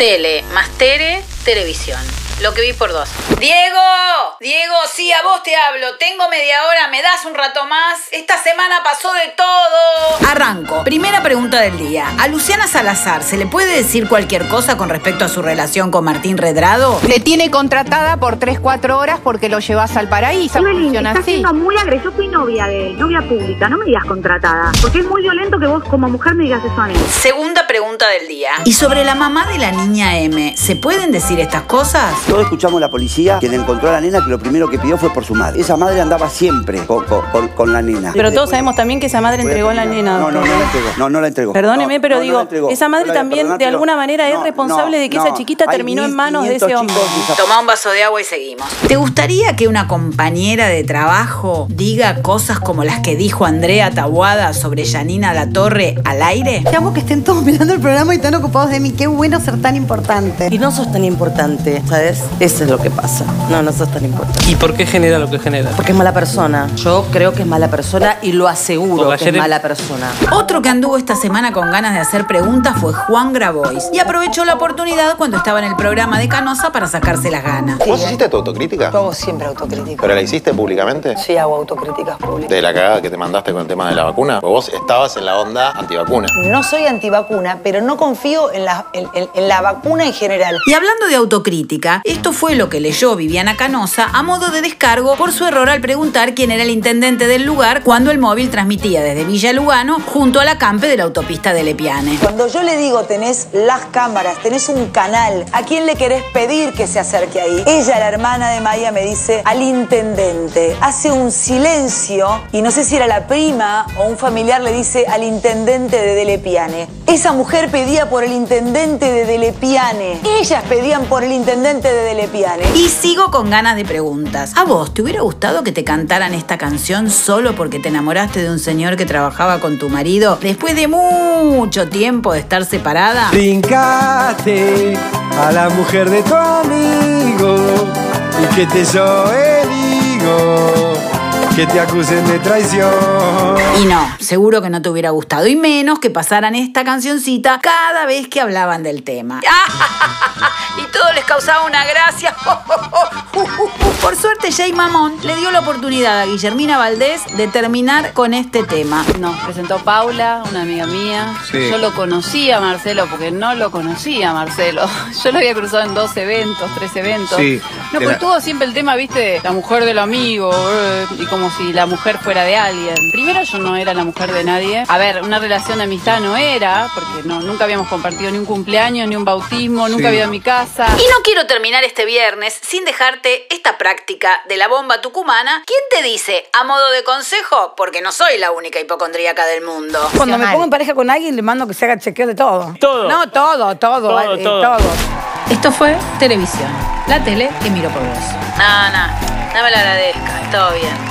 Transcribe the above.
Tele más Tere, televisión. Lo que vi por dos. Diego, Diego, sí, a vos te hablo. Tengo media hora, me das un rato más. Esta semana pasó de todo. Arranco. Primera pregunta del día. ¿A Luciana Salazar se le puede decir cualquier cosa con respecto a su relación con Martín Redrado? Te tiene contratada por 3-4 horas porque lo llevas al paraíso. Evelyn, Funciona estás así. siendo muy agresivo. Yo fui novia de novia pública, no me digas contratada. Porque es muy violento que vos como mujer me digas eso a mí. Segunda pregunta del día. ¿Y sobre la mamá de la niña M, se pueden decir estas cosas? Todos escuchamos a la policía, quien encontró a la nena, que lo primero que pidió fue por su madre. Esa madre andaba siempre con, con- con- con la nena. Pero todos sabemos también que esa madre entregó a la nena. No, no, no la entregó. No, no la entregó. Perdóneme, No, pero no, digo, esa madre también perdonar, de alguna manera es responsable no, de que no. esa chiquita Hay terminó en manos de 1500 ese hombre. Toma un vaso de agua y seguimos. ¿Te gustaría que una compañera de trabajo diga cosas como las que dijo Andrea Tabuada sobre Janina La Torre al aire? Te amo que estén todos mirando el programa y tan ocupados de mí. Qué bueno ser tan importante. Y no sos tan importante, ¿sabes? Eso es lo que pasa. No, no sos tan importante. ¿Y por qué genera lo que genera? Porque es mala persona. Yo creo que es mala persona y lo aseguro Porque que es mala persona. Otro que anduvo esta semana con ganas de hacer preguntas fue Juan Grabois y aprovechó la oportunidad cuando estaba en el programa de Canosa para sacarse las ganas. ¿Vos hiciste tu autocrítica? Yo hago siempre autocrítica. ¿Pero la hiciste públicamente? Sí, hago autocríticas públicas. ¿De la cagada que te mandaste con el tema de la vacuna? Vos estabas en la onda antivacuna. No soy antivacuna, pero no confío en la, en- en- en la vacuna en general. Y hablando de autocrítica, esto fue lo que leyó Viviana Canosa a modo de descargo por su error al preguntar quién era el intendente del lugar cuando el móvil transmitía desde Villa Lugano junto a la campe de la autopista de Lepiane. Cuando yo le digo tenés las cámaras, tenés un canal, ¿a quién le querés pedir que se acerque ahí? Ella, la hermana de Maya, me dice al intendente. Hace un silencio y no sé si era la prima o un familiar le dice al intendente de Delepiane. Esa mujer pedía por el intendente de Delepiane. Ellas pedían por el intendente de Delepiane. Y sigo con ganas de preguntas. ¿A vos te hubiera gustado que te cantaran esta canción solo porque te enamoraste de un señor que trabajaba con tu marido después de mucho tiempo de estar separada? Trincaste a la mujer de tu amigo y que te yo higo, que te acusen de traición. Y no, seguro que no te hubiera gustado. Y menos que pasaran esta cancioncita cada vez que hablaban del tema. y todo les causaba una gracia. Suerte, Jay Mamón le dio la oportunidad a Guillermina Valdés de terminar con este tema. Nos presentó Paula, una amiga mía. Sí. Yo lo conocía a Marcelo porque no lo conocía Marcelo. Yo lo había cruzado en dos eventos, tres eventos. Sí. No, pues la- tuvo siempre el tema, viste, de la mujer del amigo, eh, y como si la mujer fuera de alguien. Primero yo no era la mujer de nadie. A ver, una relación de amistad no era, porque no, nunca habíamos compartido ni un cumpleaños, ni un bautismo, nunca Sí. había ido a mi casa. Y no quiero terminar este viernes sin dejarte esta práctica de la bomba tucumana. ¿Quién te dice a modo de consejo? Porque no soy la única hipocondríaca del mundo. Cuando me pongo en pareja con alguien, le mando que se haga chequeo de todo. Todo. No, todo, todo, Todo, eh, todo. todo. Esto fue televisión. La tele que miro por vos. No, no, no me lo agradezcas, todo bien.